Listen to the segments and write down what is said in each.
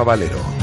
Rafa Valero.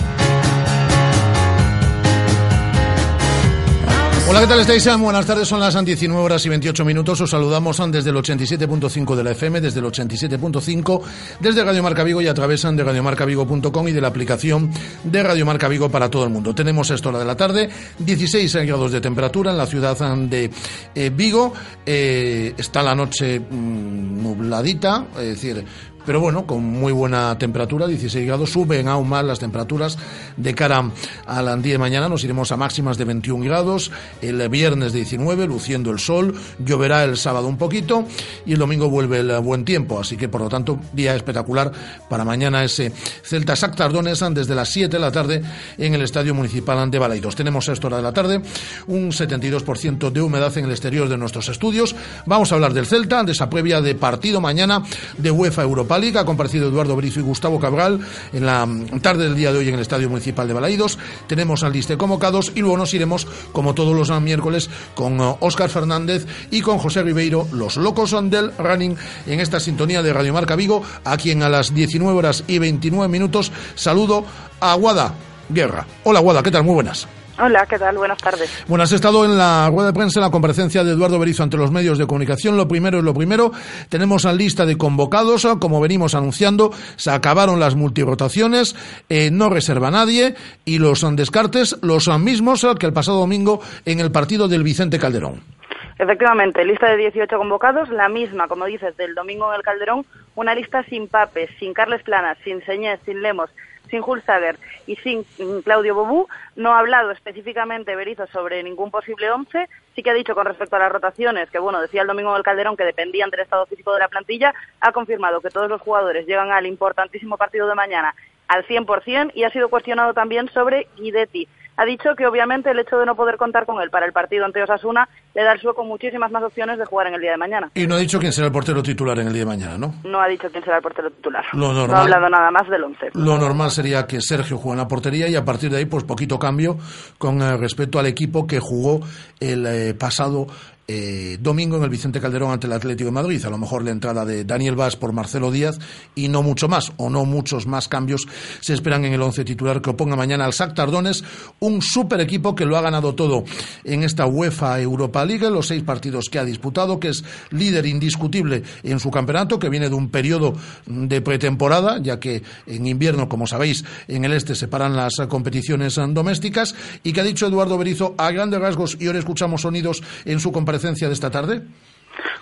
Hola, ¿qué tal estáis? Buenas tardes, son las 19 horas y 28 minutos. Os saludamos desde el 87.5 de la FM, desde el 87.5, desde Radio Marca Vigo y a través de radiomarcavigo.com y de la aplicación de Radio Marca Vigo para todo el mundo. Tenemos esta hora de la tarde, 16 grados de temperatura en la ciudad de eh, Vigo. Eh, está la noche mm, nubladita, es decir, pero bueno, con muy buena temperatura, 16 grados, suben aún más las temperaturas de cara al día de mañana, nos iremos a máximas de 21 grados, el viernes 19, luciendo el sol, lloverá el sábado un poquito y el domingo vuelve el buen tiempo, así que por lo tanto, día espectacular para mañana ese Celta Sactardones desde las 7 de la tarde en el Estadio Municipal de Balaidos. Tenemos a esta hora de la tarde un 72% de humedad en el exterior de nuestros estudios. Vamos a hablar del Celta, de esa previa de partido mañana de UEFA Europa Liga. Ha comparecido Eduardo Brizo y Gustavo Cabral en la tarde del día de hoy en el Estadio Municipal de Balaídos. Tenemos al liste convocados y luego nos iremos, como todos los miércoles, con Óscar Fernández y con José Ribeiro, los locos del running, en esta sintonía de Radio Marca Vigo, a quien a las 19 horas y 29 minutos saludo a Guada Guerra. Hola Guada, ¿qué tal? Muy buenas. Hola, ¿qué tal? Buenas tardes. Bueno, has estado en la rueda de prensa, en la comparecencia de Eduardo Berizo ante los medios de comunicación. Lo primero es lo primero. Tenemos la lista de convocados, como venimos anunciando. Se acabaron las multirotaciones, eh, no reserva nadie y los descartes, los mismos que el pasado domingo en el partido del Vicente Calderón. Efectivamente, lista de 18 convocados, la misma, como dices, del domingo en el Calderón, una lista sin Papes, sin Carles Planas, sin Señez, sin Lemos, sin Hulsager y sin Claudio Bobú. No ha hablado específicamente Berizzo sobre ningún posible once. Sí que ha dicho con respecto a las rotaciones, que bueno, decía el domingo del Calderón que dependían del estado físico de la plantilla. Ha confirmado que todos los jugadores llegan al importantísimo partido de mañana al 100% y ha sido cuestionado también sobre Guidetti ha dicho que obviamente el hecho de no poder contar con él para el partido ante Osasuna le da al sueco muchísimas más opciones de jugar en el día de mañana. Y no ha dicho quién será el portero titular en el día de mañana, ¿no? No ha dicho quién será el portero titular. no ha hablado nada más del once. Lo normal sería que Sergio juegue en la portería y a partir de ahí, pues poquito cambio con eh, respecto al equipo que jugó el eh, pasado eh, domingo en el Vicente Calderón ante el Atlético de Madrid. A lo mejor la entrada de Daniel Vaz por Marcelo Díaz y no mucho más, o no muchos más cambios se esperan en el once titular que oponga mañana al SAC Tardones, un super equipo que lo ha ganado todo en esta UEFA Europa League, los seis partidos que ha disputado, que es líder indiscutible en su campeonato, que viene de un periodo de pretemporada, ya que en invierno, como sabéis, en el este se paran las competiciones domésticas, y que ha dicho Eduardo Berizo a grandes rasgos, y ahora escuchamos sonidos en su comparación de esta tarde?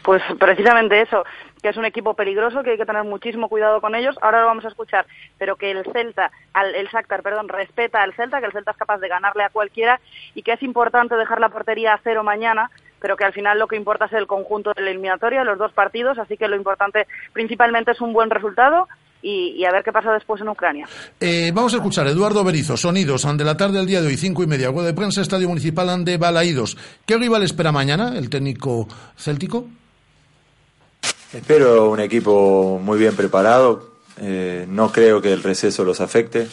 Pues precisamente eso, que es un equipo peligroso, que hay que tener muchísimo cuidado con ellos. Ahora lo vamos a escuchar, pero que el Celta, el Shakhtar, perdón, respeta al Celta, que el Celta es capaz de ganarle a cualquiera y que es importante dejar la portería a cero mañana, pero que al final lo que importa es el conjunto de la eliminatoria, los dos partidos, así que lo importante principalmente es un buen resultado y, a ver qué pasa después en Ucrania. Eh, vamos a escuchar Eduardo Berizo, sonidos, ante la tarde del día de hoy, cinco y media, web de prensa, Estadio Municipal de Balaídos. ¿Qué rival espera mañana el técnico céltico? Espero un equipo muy bien preparado. Eh, no creo que el receso los afecte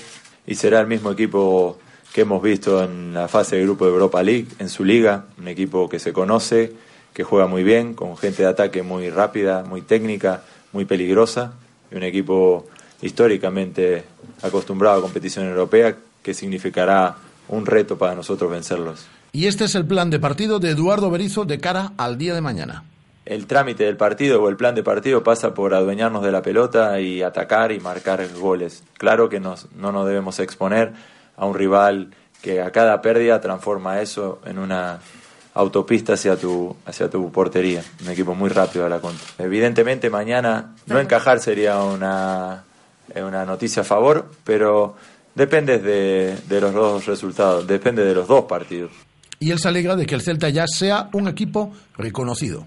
y será el mismo equipo que hemos visto en la fase de grupo de Europa League, en su liga, un equipo que se conoce, que juega muy bien, con gente de ataque muy rápida, muy técnica, muy peligrosa y un equipo históricamente acostumbrado a competición europea que significará un reto para nosotros vencerlos. Y este es el plan de partido de Eduardo Berizo de cara al día de mañana. El trámite del partido o el plan de partido pasa por adueñarnos de la pelota y atacar y marcar goles. Claro que no nos debemos exponer a un rival que a cada pérdida transforma eso en una autopista hacia tu, hacia tu portería. Un equipo muy rápido a la contra. Evidentemente mañana no encajar sería una, una noticia a favor, pero depende de, de los dos resultados, depende de los dos partidos. Y él se alegra de que el Celta ya sea un equipo reconocido.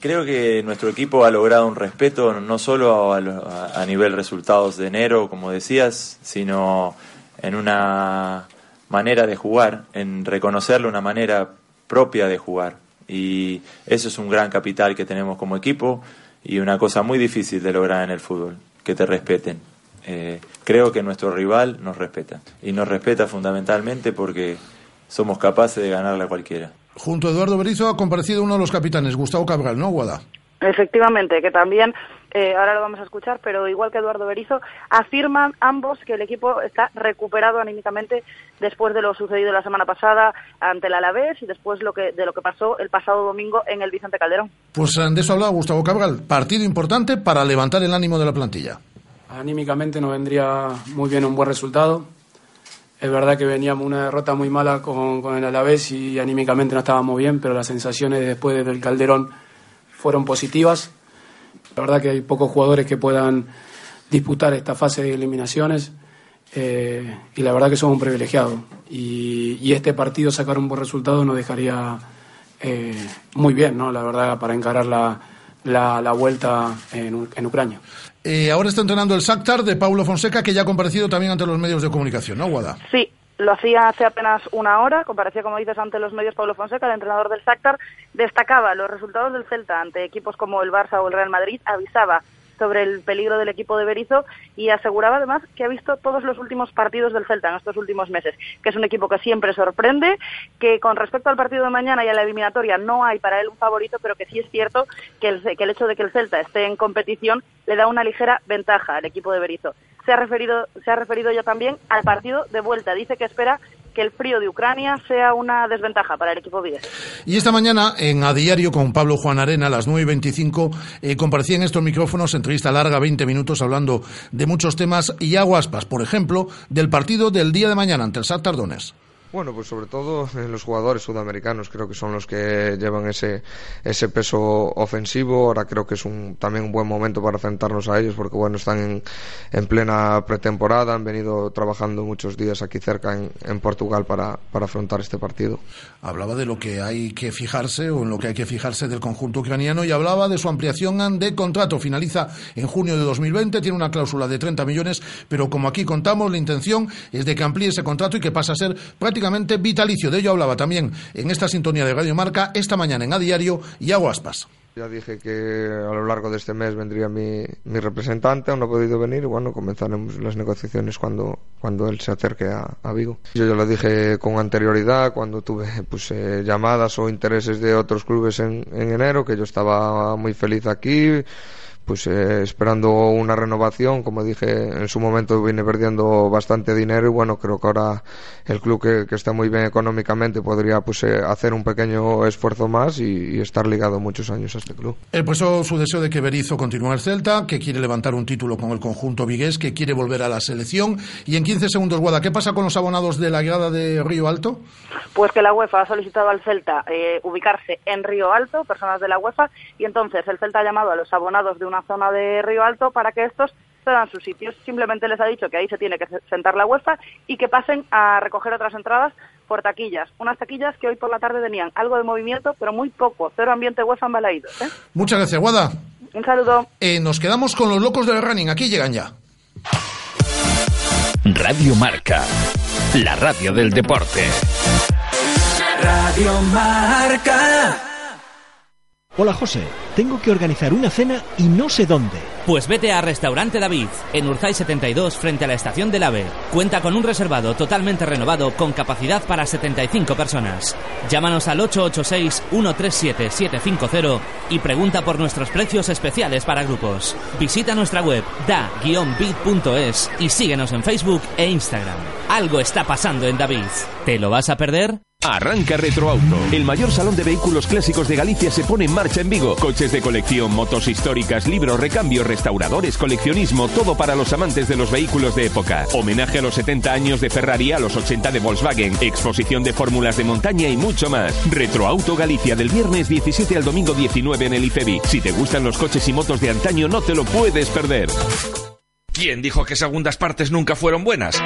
Creo que nuestro equipo ha logrado un respeto no solo a, a nivel resultados de enero, como decías, sino en una manera de jugar, en reconocerle una manera propia de jugar. Y eso es un gran capital que tenemos como equipo y una cosa muy difícil de lograr en el fútbol, que te respeten. Eh, creo que nuestro rival nos respeta. Y nos respeta fundamentalmente porque somos capaces de ganarle a cualquiera. Junto a Eduardo Berizo ha comparecido uno de los capitanes, Gustavo Cabral, ¿no, Guada? Efectivamente, que también eh, ahora lo vamos a escuchar, pero igual que Eduardo Berizo, afirman ambos que el equipo está recuperado anímicamente después de lo sucedido la semana pasada ante el Alavés y después lo que, de lo que pasó el pasado domingo en el Vicente Calderón. Pues eh, de eso hablaba Gustavo Cabral, partido importante para levantar el ánimo de la plantilla. Anímicamente nos vendría muy bien un buen resultado. Es verdad que veníamos una derrota muy mala con, con el Alavés y anímicamente no estábamos bien, pero las sensaciones después del Calderón fueron positivas la verdad que hay pocos jugadores que puedan disputar esta fase de eliminaciones eh, y la verdad que somos un privilegiado. Y, este partido sacar un buen resultado nos dejaría eh, muy bien, ¿no? La verdad, para encarar la, la, vuelta en, en Ucrania. Eh, ahora está entrenando el Shakhtar de Paulo Fonseca, que ya ha comparecido también ante los medios de comunicación, ¿no, Guada? Sí, lo hacía hace apenas una hora, comparecía, como dices, ante los medios Pablo Fonseca, el entrenador del Shakhtar, destacaba los resultados del Celta ante equipos como el Barça o el Real Madrid, avisaba sobre el peligro del equipo de Berizzo y aseguraba además que ha visto todos los últimos partidos del Celta en estos últimos meses, que es un equipo que siempre sorprende, que con respecto al partido de mañana y a la eliminatoria no hay para él un favorito, pero que sí es cierto que el, que el hecho de que el Celta esté en competición le da una ligera ventaja al equipo de Berizzo. Se ha referido, se ha referido ya también al partido de vuelta. Dice que espera que el frío de Ucrania sea una desventaja para el equipo Vides. Y esta mañana, en A Diario, con Pablo Juan Arena, a las 9 y 25, eh, estos micrófonos, entrevista larga, 20 minutos, hablando de muchos temas y aguaspas, por ejemplo, del partido del día de mañana ante el Shakhtar Donetsk. Bueno, pues sobre todo los jugadores sudamericanos creo que son los que llevan ese, ese peso ofensivo. Ahora creo que es un, también un buen momento para enfrentarnos a ellos porque bueno, están en, en plena pretemporada, han venido trabajando muchos días aquí cerca en, en Portugal para, para, afrontar este partido. Hablaba de lo que hay que fijarse o en lo que hay que fijarse del conjunto ucraniano y hablaba de su ampliación de contrato. Finaliza en junio de 2020, tiene una cláusula de 30 millones, pero como aquí contamos, la intención es de que amplíe ese contrato y que pase a ser prácticamente prácticamente vitalicio. De ello hablaba también en esta sintonía de Radio Marca esta mañana en A Diario y Aguaspas. Ya dije que a lo largo de este mes vendría mi, mi representante, aún no ha podido venir, y bueno, comenzaremos las negociaciones cuando, cuando él se acerque a, Vigo. Yo ya lo dije con anterioridad, cuando tuve pues, eh, llamadas o intereses de otros clubes en, en enero, que yo estaba muy feliz aquí, pues eh, esperando una renovación, como dije en su momento vine perdiendo bastante dinero y bueno, creo que ahora el club que, está muy bien económicamente podría pues eh, hacer un pequeño esfuerzo más y, estar ligado muchos años a este club. El pues su deseo de que Berizzo continúe el Celta, que quiere levantar un título con el conjunto vigués, que quiere volver a la selección y en 15 segundos, Guada, ¿qué pasa con los abonados de la grada de Río Alto? Pues que la UEFA ha solicitado al Celta eh, ubicarse en Río Alto, personas de la UEFA, y entonces el Celta ha llamado a los abonados de una zona de Río Alto para que estos se dan sus sitios. Simplemente les ha dicho que ahí se tiene que sentar la UEFA y que pasen a recoger otras entradas por taquillas. Unas taquillas que hoy por la tarde tenían algo de movimiento, pero muy poco. Cero ambiente UEFA en ¿eh? Muchas gracias, Guada. Un saludo. Eh, nos quedamos con los locos del running. Aquí llegan ya. Radio Marca, la radio del deporte. Radio Marca. Hola José, tengo que organizar una cena y no sé dónde. Pues vete a Restaurante David, en Urzay 72, frente a la estación del AVE. Cuenta con un reservado totalmente renovado con capacidad para 75 personas. Llámanos al 886-137-750 y pregunta por nuestros precios especiales para grupos. Visita nuestra web da-bit.es y síguenos en Facebook e Instagram. Algo está pasando en David. ¿Te lo vas a perder? Arranca Retroauto. El mayor salón de vehículos clásicos de Galicia se pone en marcha en Vigo. Coches de colección, motos históricas, libros, recambios, restauradores, coleccionismo, todo para los amantes de los vehículos de época. Homenaje a los 70 años de Ferrari, a los 80 de Volkswagen, exposición de fórmulas de montaña y mucho más. Retroauto Galicia del viernes 17 al domingo 19 en el IFEBI. Si te gustan los coches y motos de antaño, no te lo puedes perder. ¿Quién dijo que segundas partes nunca fueron buenas?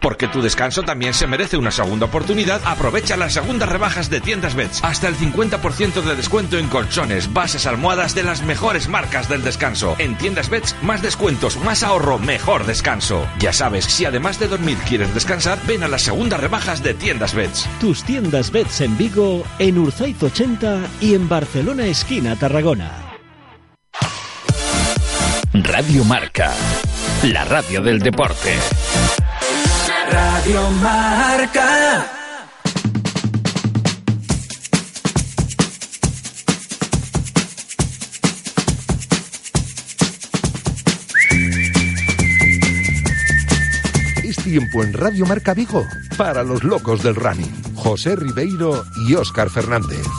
Porque tu descanso también se merece una segunda oportunidad, aprovecha las segundas rebajas de Tiendas Beds. Hasta el 50% de descuento en colchones, bases, almohadas de las mejores marcas del descanso. En Tiendas Beds, más descuentos, más ahorro, mejor descanso. Ya sabes, si además de dormir quieres descansar, ven a las segundas rebajas de Tiendas Beds. Tus Tiendas Beds en Vigo, en Urzaiz 80 y en Barcelona esquina Tarragona. Radio Marca, la radio del deporte. Radio Marca. Es tiempo en Radio Marca Vigo para los locos del running. José Ribeiro y Óscar Fernández.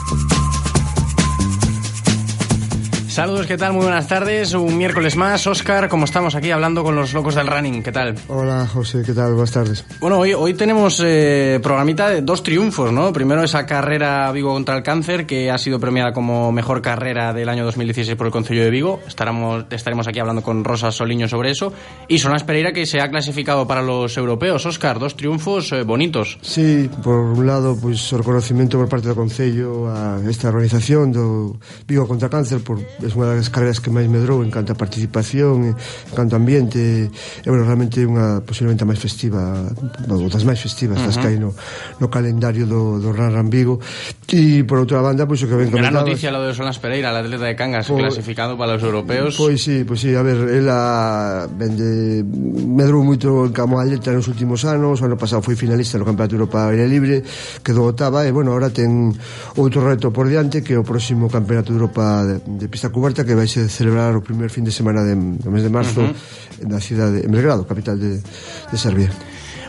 Saludos, ¿qué tal? Muy buenas tardes. Un miércoles más. Oscar, como estamos aquí hablando con los locos del running, ¿qué tal? Hola, José, ¿qué tal? Buenas tardes. Bueno, hoy, hoy tenemos eh, programita de dos triunfos, ¿no? Primero esa carrera Vigo contra el cáncer, que ha sido premiada como mejor carrera del año 2016 por el Concello de Vigo. Estaremos, estaremos aquí hablando con Rosa Soliño sobre eso. Y Sonas Pereira, que se ha clasificado para los europeos. Oscar, dos triunfos eh, bonitos. Sí, por un lado, pues o reconocimiento por parte do Concello a esta organización do Vigo contra o Cáncer por é unha das carreras que máis medrou en canto a participación, en canto a ambiente, é bueno, realmente unha posiblemente a máis festiva, ou das máis festivas uh -huh. das que hai no, no calendario do, do Ran Ran Vigo. E por outra banda, pois pues, o que ben comentabas... Gran noticia lo de Solas Pereira, la atleta de Cangas, pues, clasificado para os europeos. Pois sí, pois sí, a ver, ela vende, medrou moito en Camo atleta nos últimos anos, o ano pasado foi finalista no Campeonato Europa Aire Libre, quedou octava e, bueno, agora ten outro reto por diante que é o próximo Campeonato de Europa de, de pista cuberta que vai se celebrar o primer fin de semana de, do mes de marzo uh -huh. na cidade de Belgrado, capital de, de Serbia.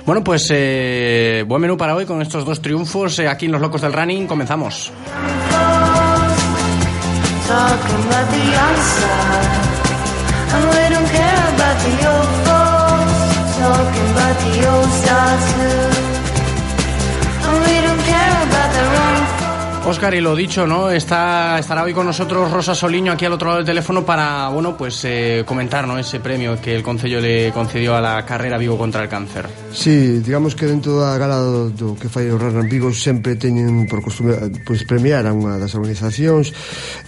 Bueno, pues eh, buen menú para hoy con estos dos triunfos eh, aquí en Los Locos del Running. Comenzamos. Oscar, y lo dicho, ¿no? Está, estará hoy con nosotros Rosa Soliño aquí al otro lado del teléfono para, bueno, pues eh, comentar, ¿no? Ese premio que el Concello le concedió a la carrera Vigo contra el cáncer. Sí, digamos que dentro da gala do, do que fai o Rarran Vigo sempre teñen por costume pues, premiar a unha das organizacións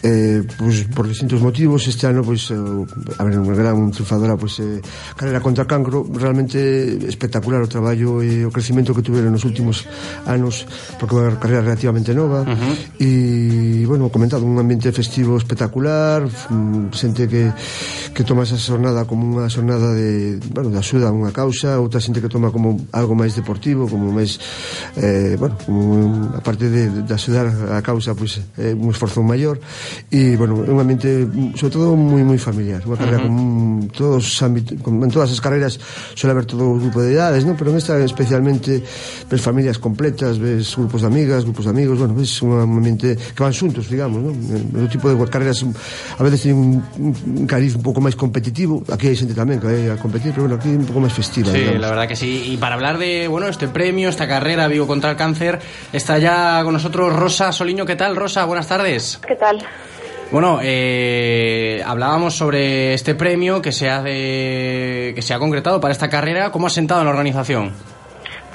eh, pues, por distintos motivos. Este ano, pues, eh, a ver, unha gran triunfadora, pues, eh, carrera contra cancro, realmente espectacular o traballo e o crecimento que tuveron nos últimos anos, porque é unha carrera relativamente nova. Uh -huh -huh. E, bueno, comentado, un ambiente festivo espectacular, mm, xente que, que toma esa xornada como unha xornada de, bueno, de axuda a unha causa, outra xente que toma como algo máis deportivo, como máis, eh, bueno, como, aparte de, de axudar a causa, pois, pues, eh, un esforzo maior, e, bueno, un ambiente, mm, sobre todo, moi, moi familiar, unha carrera uh -huh. con todos os ámbitos, con, en todas as carreras suele haber todo un grupo de edades, ¿no? pero en esta especialmente ves familias completas, ves grupos de amigas, grupos de amigos, bueno, ves unha ambiente que van xuntos, digamos, ¿no? O tipo de carreras a veces tienen un, un cariz un pouco máis competitivo, aquí hai xente tamén que vai a competir, pero bueno, aquí un pouco máis festiva. Sí, digamos. la verdad que sí. Y para hablar de, bueno, este premio, esta carrera Vigo contra el cáncer, está ya con nosotros Rosa Soliño. ¿Qué tal, Rosa? Buenas tardes. ¿Qué tal? Bueno, eh, hablábamos sobre este premio que se, ha de, que se ha concretado para esta carrera. ¿Cómo ha sentado en la organización?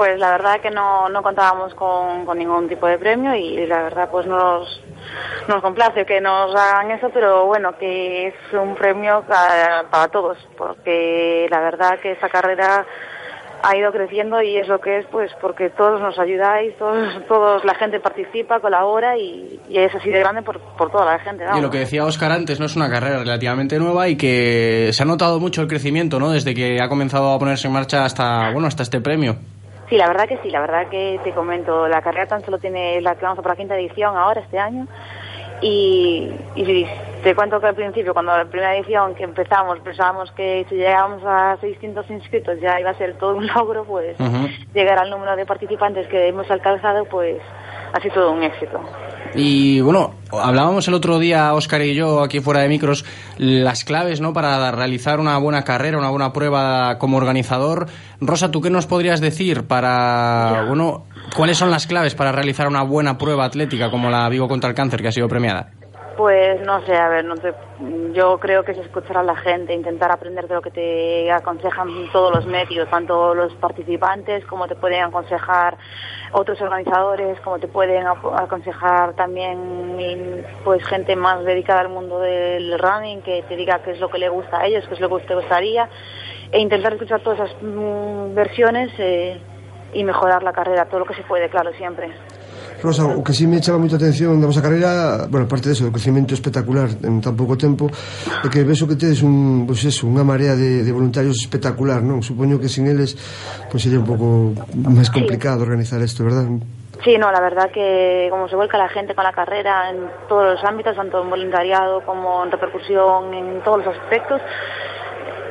Pues la verdad que no, no contábamos con, con, ningún tipo de premio y la verdad pues nos, nos complace que nos hagan eso, pero bueno, que es un premio para, para todos, porque la verdad que esta carrera ha ido creciendo y es lo que es pues porque todos nos ayudáis, todos, todos la gente participa, colabora y, y es así de grande por, por toda la gente. Vamos. Y lo que decía Oscar antes, no es una carrera relativamente nueva y que se ha notado mucho el crecimiento, ¿no? Desde que ha comenzado a ponerse en marcha hasta bueno hasta este premio. Sí, la verdad que sí, la verdad que te comento, la carrera tan solo tiene la que vamos a por la quinta edición ahora este año y, y te cuento que al principio, cuando la primera edición que empezamos, pensábamos que si llegábamos a 600 inscritos ya iba a ser todo un logro, pues uh -huh. llegar al número de participantes que hemos alcanzado, pues ha sido todo un éxito. Y bueno, hablábamos el otro día, Óscar y yo, aquí fuera de micros, las claves ¿no? para realizar una buena carrera, una buena prueba como organizador. Rosa, ¿tú qué nos podrías decir para, bueno, cuáles son las claves para realizar una buena prueba atlética como la Vigo contra el Cáncer que ha sido premiada? Pues no sé, a ver, no te, yo creo que es escuchar a la gente, intentar aprender de lo que te aconsejan todos los medios, tanto los participantes como te pueden aconsejar otros organizadores, como te pueden aconsejar también pues gente más dedicada al mundo del running, que te diga qué es lo que le gusta a ellos, qué es lo que te gustaría, e intentar escuchar todas esas mm, versiones eh, y mejorar la carrera, todo lo que se puede, claro, siempre. Rosa, o que si sí me chama moita atención da vosa carreira, bueno, parte eso, do crecimento espectacular en tan pouco tempo, é que vexo que tedes un, pois pues eso, unha marea de, de voluntarios espectacular, non? Supoño que sin eles, pois pues, sería un pouco máis complicado sí. organizar isto, verdad? Sí, no, la verdad que como se vuelca la gente con la carrera en todos los ámbitos, tanto en voluntariado como en repercusión, en todos los aspectos,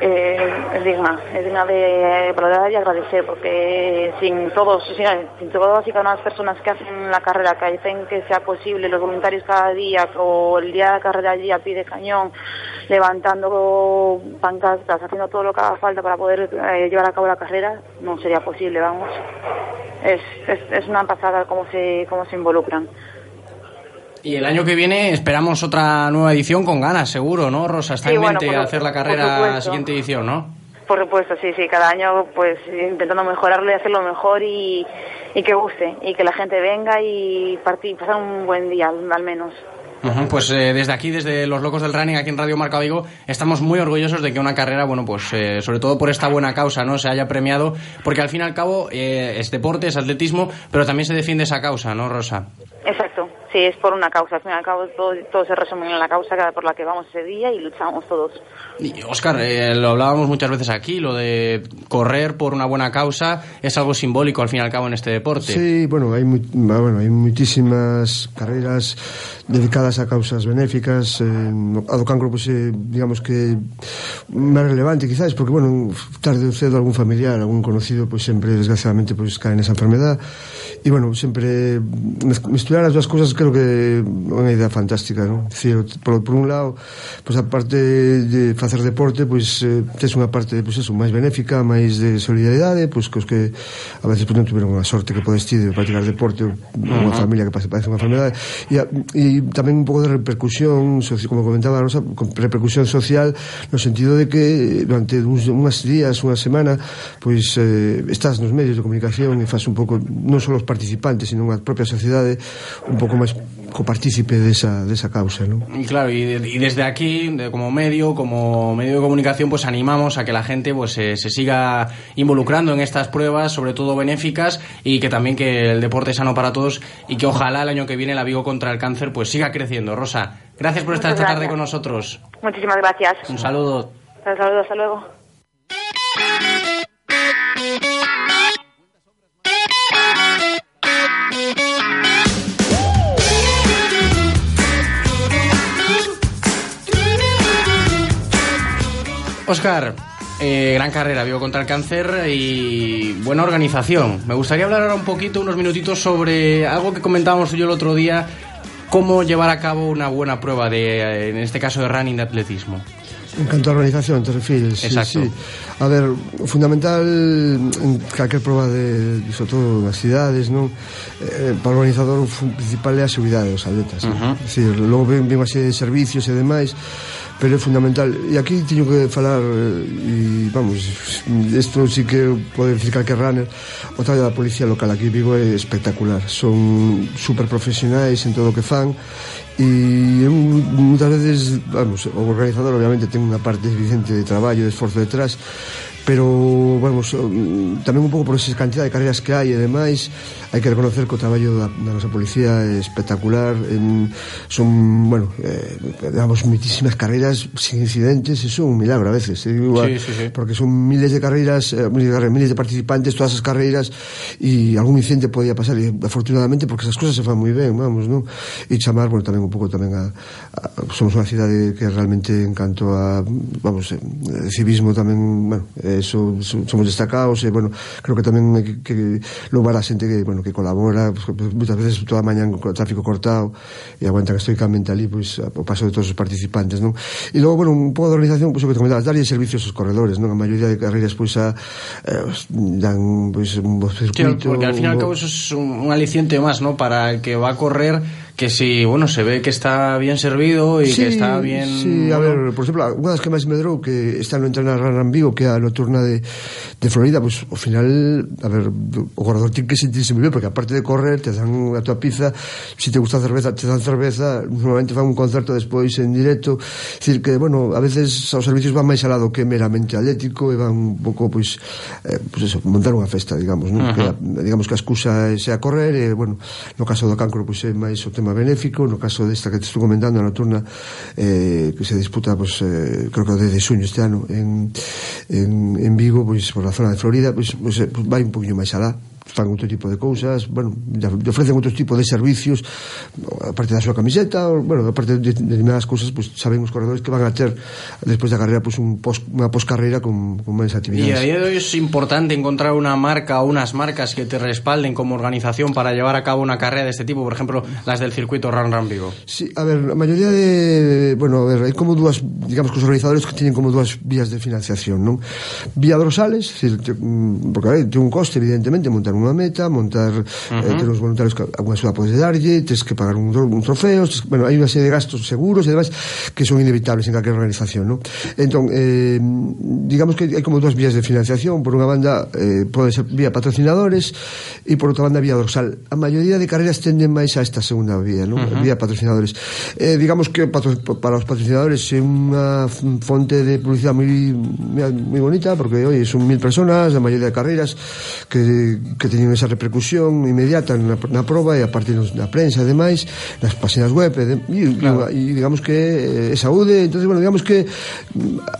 eh, es digna, es digna de valorar y agradecer, porque sin todos, sin, sin todas y cada una de las personas que hacen la carrera, que hacen que sea posible, los voluntarios cada día, o el día de la carrera allí a pie de cañón, levantando pancartas, haciendo todo lo que haga falta para poder eh, llevar a cabo la carrera, no sería posible, vamos. Es, es, es una pasada cómo se, cómo se involucran. Y el año que viene esperamos otra nueva edición con ganas, seguro, ¿no, Rosa? Está Sí, en mente hacer la carrera siguiente edición, ¿no? Por supuesto, sí, sí, cada año pues intentando mejorarlo y hacerlo mejor y, y que guste y que la gente venga y partir, pasar un buen día al, menos. Pues eh, desde aquí, desde los locos del running, aquí en Radio Marca Vigo, estamos muy orgullosos de que una carrera, bueno, pues eh, sobre todo por esta buena causa, ¿no? Se haya premiado, porque al fin y al cabo eh, es deporte, es atletismo, pero también se defiende esa causa, ¿no, Rosa? Exacto, sí, es por una causa, al fin y al cabo todo, todo se resume en la causa por la que vamos ese día y luchamos todos. Y, Oscar, eh, lo hablábamos muchas veces aquí, lo de correr por una buena causa es algo simbólico al fin y al cabo en este deporte. Sí, bueno, hay, mu- bueno, hay muchísimas carreras dedicadas a causas benéficas. Eh, a do cancro, pues, eh, digamos que máis relevante quizás, porque, bueno, tarde ou cedo algún familiar, algún conocido, pues sempre, desgraciadamente, pues cae nesa enfermedad. E, bueno, sempre mezclar as dúas cousas creo que é unha idea fantástica, non? Dicir, por, por un lado, pois a parte de facer deporte, pois eh, tes unha parte, pois eso, máis benéfica, máis de solidaridade, pois cos que a veces pues, non tiveron a sorte que podes ti de practicar deporte ou unha familia que pase, padece unha enfermedade e, a, e tamén un pouco de repercusión como comentaba a Rosa, repercusión social no sentido de que durante uns, unhas días, unha semana pois eh, estás nos medios de comunicación e fas un pouco, non só os participantes, sino a propia sociedade un pouco máis copartícipe desa, desa causa non? Y claro, y, y desde aquí, de- como medio, como medio de comunicación, pues animamos a que la gente pues se, se siga involucrando en estas pruebas, sobre todo benéficas, y que también que el deporte es sano para todos y que ojalá el año que viene la Vigo contra el cáncer pues siga creciendo. Rosa, gracias por estar Muchas esta tarde con nosotros. Muchísimas gracias. Un saludo. Un saludo, hasta luego. Oscar, eh, gran carrera, Vigo contra el cáncer y buena organización. Me gustaría hablar ahora un poquito, unos minutitos, sobre algo que comentábamos yo el otro día, cómo llevar a cabo una buena prueba de, en este caso, de running de atletismo. En canto a organización, te refires? Sí, Exacto. sí. A ver, fundamental en calquer proba de, sobre todo nas cidades, non? Eh, para o organizador o principal é a seguridade dos atletas. Uh. -huh. Decir, logo ven, ven serie de servicios e demais, pero é fundamental. E aquí teño que falar eh, e vamos, isto sí que pode decir calquer runner o traballo da policía local aquí Vigo é espectacular. Son super profesionais en todo o que fan e muitas veces vamos, o organizador obviamente ten unha parte evidente de traballo, de esforzo detrás pero vamos mm, tamén un pouco por esa cantidad de carreiras que hai e demais hai que reconocer que o traballo da, da nosa policía é espectacular en, son, bueno eh, damos muitísimas carreiras sin incidentes e é un milagro a veces eh, igual, sí, sí, sí. porque son miles de carreiras eh, miles, de carreiras, miles de participantes todas as carreiras e algún incidente podía pasar e afortunadamente porque esas cousas se fan moi ben vamos, non? e chamar, bueno, tamén un pouco tamén a, a somos unha cidade que realmente en canto a vamos, eh, civismo tamén bueno, eh, eso son, son, destacados, e, bueno, creo que tamén que, que louvar a xente que, bueno, que colabora, pues, muitas veces toda a mañá con o tráfico cortado, e aguantan estoicamente ali, pois, pues, o paso de todos os participantes, non? E logo, bueno, un pouco de organización, pois, pues, o que te comentabas, darlle servicios aos corredores, non? A maioría de carreiras, pois, a, eh, dan, pois, un circuito... Sí, porque al fin un... ao cabo, eso es un, un aliciente máis, non? Para el que va a correr que si, bueno, se ve que está bien servido e sí, que está bien... Sí, a bueno. ver, por exemplo, unha das que máis medrou que está no entrenar en Vigo, que é a nocturna de, de Florida, pois pues, ao final, a ver, o guardador ten que sentirse moi ben, porque aparte de correr, te dan a tua pizza, se si te gusta a cerveza, te dan cerveza, normalmente fan un concerto despois en directo, decir que, bueno, a veces os servicios van máis alado que meramente atlético e van un pouco, pois, pues, eh, pues eso, montar unha festa, digamos, ¿no? Que, digamos que a excusa é a correr e, bueno, no caso do cancro, pois pues, é máis o tema programa benéfico no caso desta que te estou comentando a nocturna eh, que se disputa pois, eh, creo que desde xuño este ano en, en, en Vigo pois, por a zona de Florida pois, pois, pois vai un poquinho máis alá. Fan outro tipo de cousas, bueno, lle ofrecen outro tipo de servicios, aparte da súa camiseta, bueno, aparte de determinadas cousas, pues saben os corredores que van a ter despois da carreira pues un post, unha poscarreira con, con máis actividades. Y a día de hoy es importante encontrar una marca o unas marcas que te respalden como organización para llevar a cabo una carrera de este tipo, por ejemplo, las del circuito Run Run Vigo. Sí, a ver, a maioría de, bueno, a ver, hai como dúas, digamos que os organizadores que tienen como dúas vías de financiación, non? Vía dorsales, mm, porque a ver, ten un coste evidentemente montar unha meta, montar uh -huh. eh, ter os voluntarios que unha súa podes pois, darlle, tes que pagar un, un trofeo, tes, bueno, hai unha serie de gastos seguros e demais que son inevitables en calquera organización, ¿no? Entón, eh, digamos que hai como dúas vías de financiación, por unha banda eh, pode ser vía patrocinadores e por outra banda vía dorsal. A maioría de carreras tenden máis a esta segunda vía, ¿no? Uh -huh. Vía patrocinadores. Eh, digamos que patro, para os patrocinadores é unha fonte de publicidade moi, moi bonita porque, oi, son mil personas, a maioría de carreras que, que teñen esa repercusión inmediata na, na prova e a partir da prensa e demais, nas páginas web e, de, e, claro. e digamos que é saúde, entonces bueno, digamos que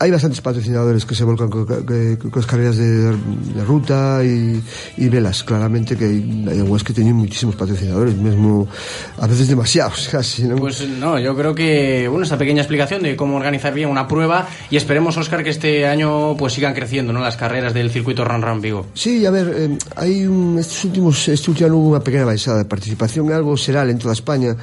hai bastantes patrocinadores que se volcan co, que, coas carreras de, de ruta e, e velas, claramente que hai algunhas que teñen muchísimos patrocinadores, mesmo a veces demasiados casi, ¿no? Pues no, yo creo que bueno, esta pequeña explicación de cómo organizar bien una prueba y esperemos, Oscar, que este año pues sigan creciendo, ¿no? Las carreras del circuito Run Run Vigo. Sí, a ver, eh, hay un, estes últimos este último ano houve unha pequena baixada de participación. É algo xeral en toda España.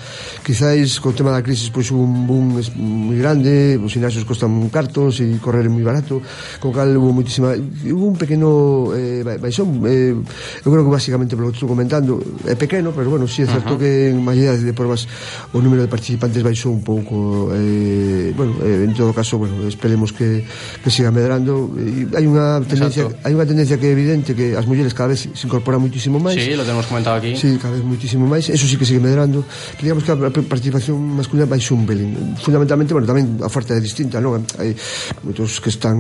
Quizáis co tema da crisis pois hubo un boom moi grande os gimnasios costan un cartos e correr é moi barato con cal hubo moitísima hubo un pequeno eh, baixón eh, eu creo que basicamente polo que estou comentando é pequeno pero bueno si sí, é certo uh -huh. que en maioría de probas o número de participantes baixou un pouco eh, bueno eh, en todo caso bueno esperemos que, que siga medrando. E hai unha tendencia hai unha tendencia que é evidente que as mulleres cada vez se incorporar muitísimo máis. Sí, lo tenemos comentado aquí. Sí, cada vez muitísimo máis. Eso sí que sigue medrando. Que digamos que a participación masculina vai un belín. Fundamentalmente, bueno, tamén a oferta é distinta, non? Hai moitos que están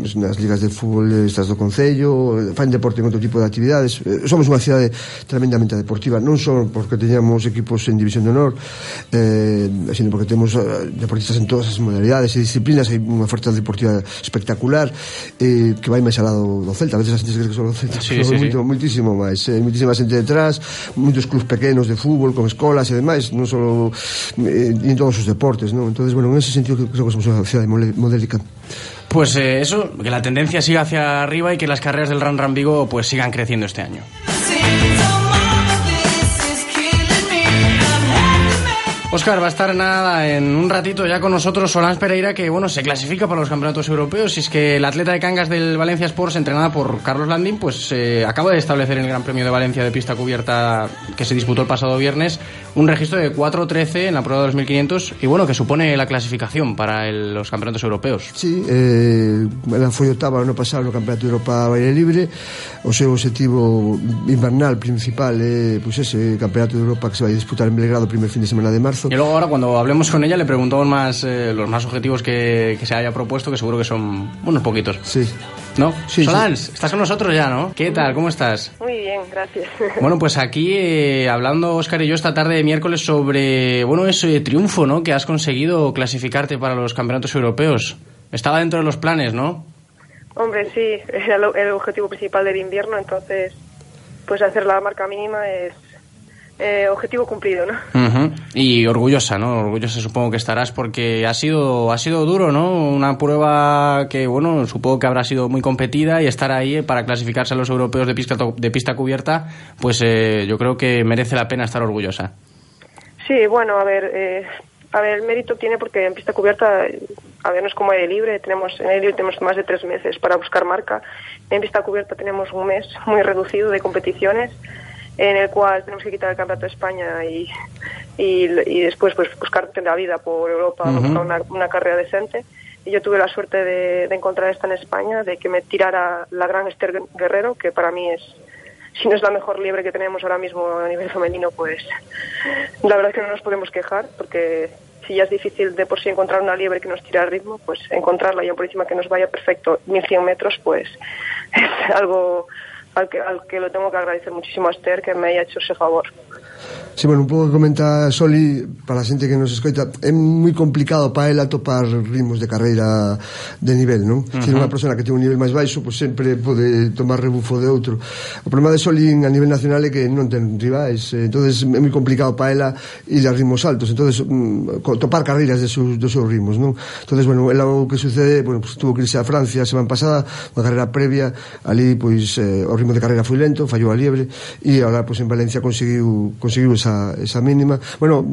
nas ligas de fútbol estas do Concello, fan deporte en outro tipo de actividades. Eh, somos unha cidade tremendamente deportiva, non só porque teñamos equipos en División de Honor, eh, sino porque temos eh, deportistas en todas as modalidades e disciplinas, hai unha oferta deportiva espectacular eh, que vai máis alado do Celta. A veces as xentes que só o Celta, sí, sí, moito, sí moitísimo máis eh, moitísima xente detrás moitos clubs pequenos de fútbol con escolas e demais non só eh, en todos os deportes non entonces bueno en ese sentido creo que somos unha cidade modélica Pues eh, eso, que la tendencia siga hacia arriba y que las carreras del Run Run Vigo pues sigan creciendo este año. Oscar va a estar nada en un ratito ya con nosotros Solán Pereira que bueno se clasifica para los campeonatos europeos. Y es que el atleta de Cangas del Valencia Sports entrenada por Carlos Landín pues eh, acaba de establecer en el Gran Premio de Valencia de pista cubierta que se disputó el pasado viernes. Un registro de 4.13 en la prueba de 2500 y bueno que supone la clasificación para el, los campeonatos europeos. Sí, eh, ela foi octava no pasado no Campeonato de Europa a baile libre. O seu objetivo invernal principal é pues ese Campeonato de Europa que se vai disputar en Belgrado o primer fin de semana de marzo Y luego ahora cuando hablemos con ella le preguntamos más eh, los más objetivos que, que, se haya propuesto, que seguro que son unos poquitos. Sí. ¿No? Sí, Solans, sí. estás con nosotros ya, ¿no? ¿Qué tal? ¿Cómo estás? Muy bien, gracias. Bueno, pues aquí eh, hablando Oscar y yo esta tarde de miércoles sobre, bueno, ese triunfo, ¿no? Que has conseguido clasificarte para los campeonatos europeos. Estaba dentro de los planes, ¿no? Hombre, sí, era el objetivo principal del invierno, entonces, pues hacer la marca mínima es eh, objetivo cumplido, ¿no? Uh -huh. Y orgullosa, ¿no? Orgullosa supongo que estarás porque ha sido ha sido duro, ¿no? Una prueba que, bueno, supongo que habrá sido muy competida y estar ahí para clasificarse a los europeos de pista, de pista cubierta, pues eh, yo creo que merece la pena estar orgullosa. Sí, bueno, a ver, eh, a ver, el mérito tiene porque en pista cubierta, a ver, no es como aire libre, tenemos, en aire libre tenemos más de tres meses para buscar marca, en pista cubierta tenemos un mes muy reducido de competiciones, en el cual tenemos que quitar el campeonato de España y, y, y después pues buscarte la vida por Europa, uh -huh. buscar una, una, carrera decente. Y yo tuve la suerte de, de, encontrar esta en España, de que me tirara la gran Esther Guerrero, que para mí es, si no es la mejor liebre que tenemos ahora mismo a nivel femenino, pues la verdad es que no nos podemos quejar, porque si ya es difícil de por sí encontrar una liebre que nos tire al ritmo, pues encontrarla ya por encima que nos vaya perfecto 1100 metros, pues es algo al que, al que lo tengo que agradecer muchísimo a Esther que me haya hecho ese favor. Sí, bueno, un pouco que comenta Soli para a xente que nos escoita, é moi complicado para ela topar ritmos de carreira de nivel, non? Uh -huh. Se unha persona que ten un nivel máis baixo, pois sempre pode tomar rebufo de outro. O problema de Soli a nivel nacional é que non ten rivais, eh, entonces é moi complicado para ela ir a ritmos altos, entonces mm, topar carreiras de seus, dos seus ritmos, non? Entonces, bueno, ela o que sucede, bueno, pues, tuvo que irse a Francia a semana pasada, unha carreira previa, ali, pois, eh, o ritmo de carreira foi lento, fallou a liebre, e agora, pois, en Valencia conseguiu, conseguiu esa esa, esa mínima. Bueno,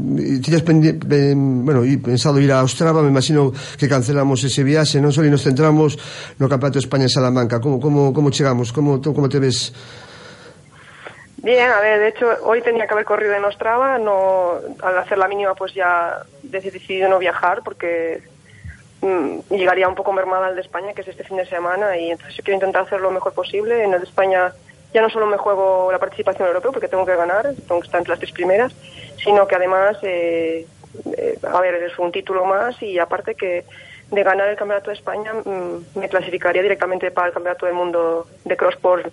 tiñas ben, bueno, e pensado ir a Ostrava, me imagino que cancelamos ese viaxe, non só e nos centramos no Campeonato de España en Salamanca. Como, como, como chegamos? Como, como te ves? Bien, a ver, de hecho, hoy tenía que haber corrido en Ostrava, no, al hacer la mínima pues ya decidí no viajar porque mmm, llegaría un poco mermada al de España, que es este fin de semana, y entonces yo quiero intentar hacer lo mejor posible. En el de España ya no solo me juego la participación europea porque tengo que ganar, tengo que estar entre las tres primeras, sino que además, eh, eh, a ver, es un título más y aparte que de ganar el Campeonato de España mmm, me clasificaría directamente para el Campeonato del Mundo de Cross por,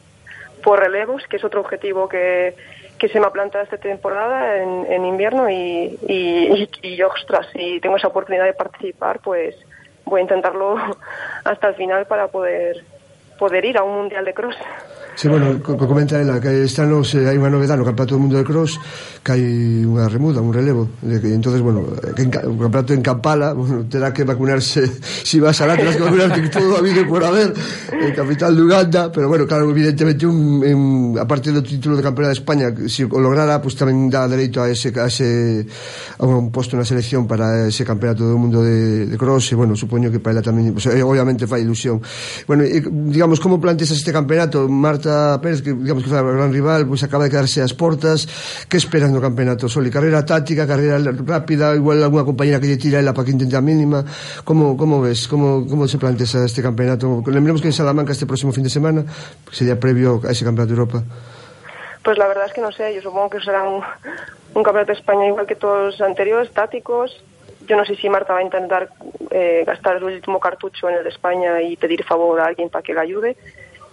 por relevos, que es otro objetivo que, se me ha planteado esta temporada en, en invierno y, y, y, y, ostras, si tengo esa oportunidad de participar, pues voy a intentarlo hasta el final para poder poder ir a un mundial de cross. Sí, bueno, co comenta ela que este ano se hai unha novedade no Campeonato do Mundo de Cross que hai unha remuda, un relevo de que, entonces, bueno, que en, o campeonato en Kampala bueno, terá que vacunarse si vas a lá, terás que vacunarte todo a vida por haber en capital de Uganda pero bueno, claro, evidentemente un, en, a parte do título de campeonato de España se si o lograra, pues tamén dá dereito a ese, a ese a un posto na selección para ese campeonato do mundo de, de cross e bueno, supoño que para ela tamén pues, eh, obviamente fai ilusión. Bueno, e, digamos, como planteas este campeonato, Marta Marta Pérez, que digamos que foi a gran rival, pois acaba de quedarse as portas, que esperan no campeonato Soli? Carrera táctica, carrera rápida, igual alguna compañera que lle tira ela para que intente a mínima, como, como ves, como, como se plantea este campeonato? Lembremos que en Salamanca este próximo fin de semana, sería previo a ese campeonato de Europa. Pues la verdad es que no sé, yo supongo que será un, un campeonato de España igual que todos los anteriores, tácticos, yo no sé si Marta va a intentar eh, gastar el último cartucho en el de España y pedir favor a alguien para que la ayude.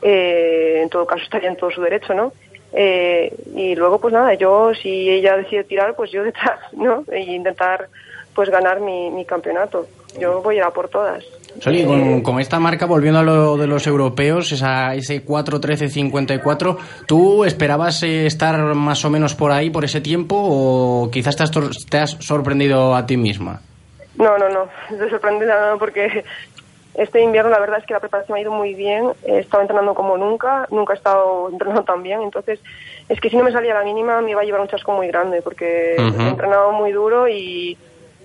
Eh, en todo caso estaría en todo su derecho, ¿no? Eh, y luego, pues nada, yo, si ella decide tirar, pues yo detrás, ¿no? E intentar, pues ganar mi, mi campeonato. Yo voy a ir a por todas. Soli, con, con, esta marca, volviendo a lo de los europeos, esa, ese 4-13-54, ¿tú esperabas eh, estar más o menos por ahí, por ese tiempo, o quizás te has, te has sorprendido a ti misma? No, no, no, estoy sorprendida no, porque este invierno la verdad es que la preparación ha ido muy bien, he estado entrenando como nunca, nunca he estado entrenando tan bien, entonces es que si no me salía la mínima me iba a llevar un chasco muy grande porque uh -huh. he entrenado muy duro y,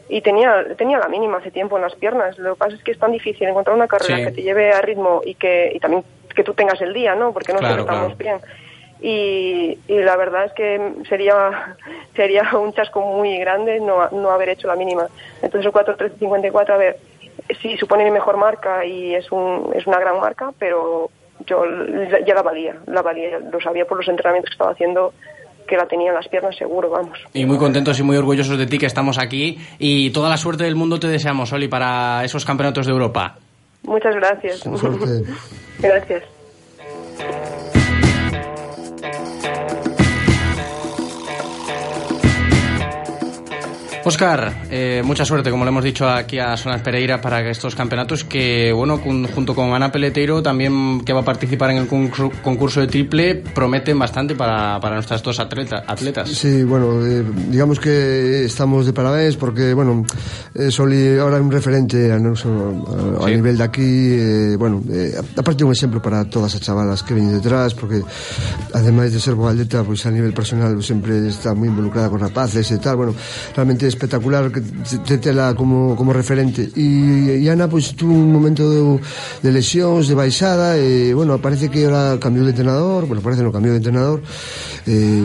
y tenía, tenía la mínima hace tiempo en las piernas. Lo que pasa es que es tan difícil encontrar una carrera sí. que te lleve a ritmo y que y también que tú tengas el día, ¿no? Porque no claro, estamos claro. bien. Y, y, la verdad es que sería sería un chasco muy grande no, no haber hecho la mínima. Entonces el 4.13.54, a ver, sí supone mi mejor marca y es, un, es una gran marca, pero yo ya la valía, la valía, lo sabía por los entrenamientos que estaba haciendo que la tenía en las piernas seguro, vamos. Y muy contentos y muy orgullosos de ti que estamos aquí y toda la suerte del mundo te deseamos, Oli, para esos campeonatos de Europa. Muchas gracias. gracias. Oscar, eh, mucha suerte, como le hemos dicho aquí a Sonas Pereira, para estos campeonatos que, bueno, junto con Ana Peleteiro, también que va a participar en el concurso de triple, prometen bastante para, para nuestras dos atleta, atletas. Sí, bueno, eh, digamos que estamos de parabéns porque, bueno, eh, Soli ahora é un referente a, no, a, nivel de aquí, eh, bueno, eh, aparte un exemplo para todas as chavalas que veñen detrás, porque ademais de ser boa atleta, pues, a nivel personal sempre está moi involucrada con rapaces e tal, bueno, realmente espectacular que te tela como, como referente. E, e Ana pois tuvo un momento de, de lesións, de baixada e bueno, parece que ahora cambiou de entrenador bueno, parece no cambiou de entrenador eh,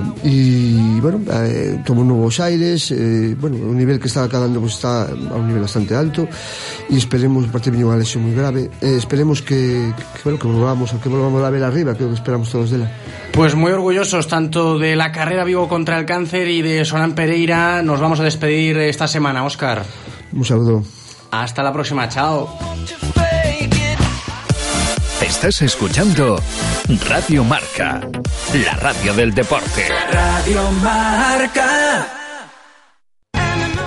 bueno, eh, tomou novos aires eh, bueno, o nivel que está acabando pues, está a un nivel bastante alto e esperemos, parte viño unha lesión moi grave eh, esperemos que, que, bueno, que volvamos que volvamos a ver arriba, que é o que esperamos todos dela Pues muy orgullosos tanto de la carrera Vivo contra el cáncer y de Sonan Pereira. Nos vamos a despedir esta semana, Oscar. Un saludo. Hasta la próxima, chao. Estás escuchando Radio Marca, la radio del deporte. Radio Marca.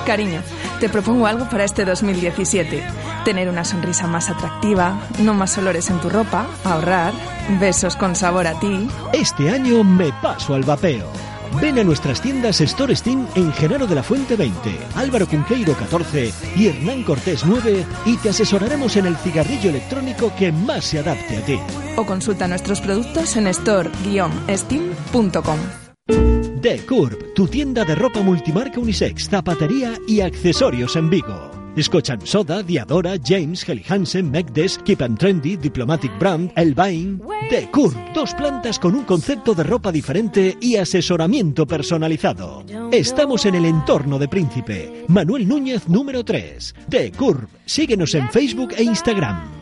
Cariño, te propongo algo para este 2017. Tener una sonrisa más atractiva, no más olores en tu ropa, ahorrar, besos con sabor a ti. Este año me paso al vapeo. Ven a nuestras tiendas Store Steam en Genaro de la Fuente 20, Álvaro Cunqueiro 14 y Hernán Cortés 9 y te asesoraremos en el cigarrillo electrónico que más se adapte a ti. O consulta nuestros productos en store-steam.com. The Curb, tu tienda de ropa multimarca unisex, zapatería y accesorios en Vigo. Escochan Soda, Diadora, James, Helly Hansen, Megdes, Keep and Trendy, Diplomatic Brand, Elvain. The Curb, dos plantas con un concepto de ropa diferente y asesoramiento personalizado. Estamos en el entorno de Príncipe. Manuel Núñez, número 3. The Curb, síguenos en Facebook e Instagram.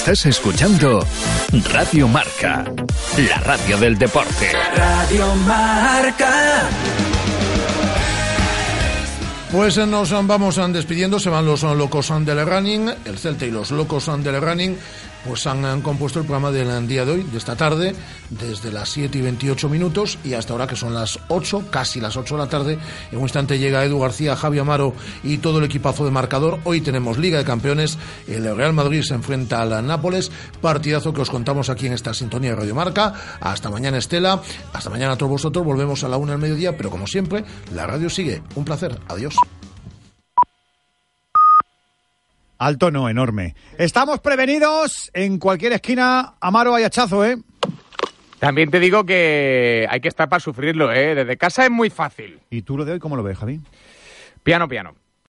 Estás escuchando Radio Marca, la radio del deporte. Radio Marca. Pues eh, nos vamos eh, despidiendo, se van los eh, locos del running, el Celta y los locos del running pues han, han, compuesto el programa del día de hoy, de esta tarde, desde las 7 y 28 minutos y hasta ahora que son las 8, casi las 8 de la tarde. En un instante llega Edu García, Javi Amaro y todo el equipazo de marcador. Hoy tenemos Liga de Campeones, el Real Madrid se enfrenta al Nápoles, partidazo que os contamos aquí en esta sintonía de Radio Marca. Hasta mañana Estela, hasta mañana a todos vosotros, volvemos a la una del mediodía, pero como siempre, la radio sigue. Un placer, adiós. Alto no, enorme. Estamos prevenidos en cualquier esquina. Amaro hay hachazo, ¿eh? También te digo que hay que estar para sufrirlo, ¿eh? Desde casa es muy fácil. ¿Y tú lo de hoy cómo lo ves, Javi? Piano, piano.